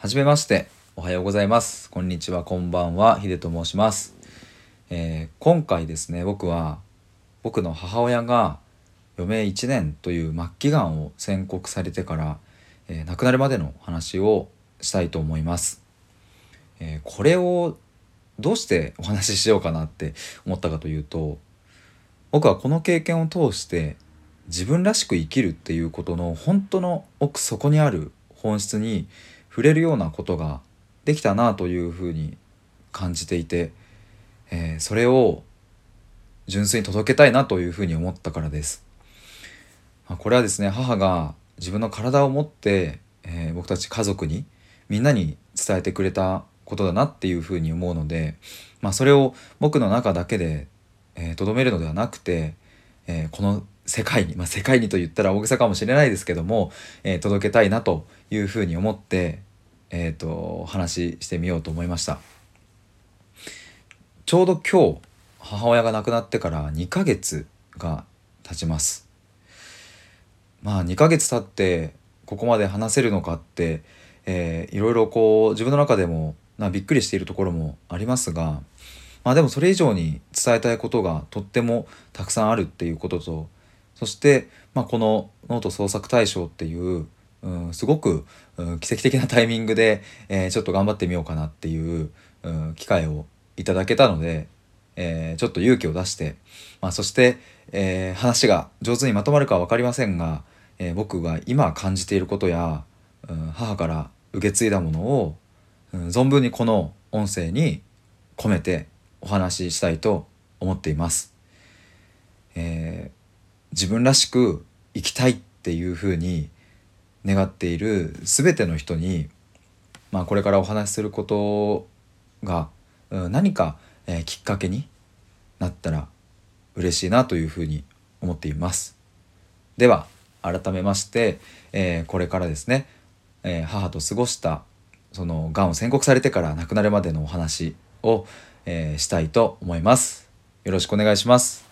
はじめまして。おはようございます。こんにちは。こんばんは。ヒデと申します、えー今回ですね僕は僕の母親が余命1年という末期がんを宣告されてから、えー亡くなるまでの話をしたいと思います、えーこれをどうしてお話ししようかなって思ったかというと僕はこの経験を通して自分らしく生きるっていうことの本当の奥底にある本質に触れるようなことができたなというふうに感じていて、えーそれを純粋に届けたいなというふうに思ったからです。まあこれはですね母が自分の体を持って、えー僕たち家族にみんなに伝えてくれたことだなっていうふうに思うので、まあ、それを僕の中だけでえー、めるのではなくて、えーこの世界に、まあ、世界にと言ったら大げさかもしれないですけども、えー届けたいなというふうに思って、えー、と話してみようと思いました。ちょうど今日母親が亡くなってから2ヶ月が経ちます。まあ2ヶ月経ってここまで話せるのかって、えーいろいろこう自分の中でもなびっくりしているところもありますがまあでもそれ以上に伝えたいことがとってもたくさんあるっていうこととそして、まあ、このノート創作大賞っていう、うん、すごく、うん、奇跡的なタイミングで、えーちょっと頑張ってみようかなっていう、うん、機会をいただけたので、えーちょっと勇気を出して、まあ、そして、えー話が上手にまとまるかは分かりませんが、えー僕が今感じていることや、うん、母から受け継いだものを、うん、存分にこの音声に込めてお話ししたいと思っています。えー自分らしく生きたいっていうふうに願っている全ての人に、まあ、これからお話しすることが、うん何か、えーきっかけになったら嬉しいなというふうに思っています。では改めまして、えーこれからですね、えー母と過ごしたそのがんを宣告されてから亡くなるまでのお話を、えーしたいと思います。よろしくお願いします。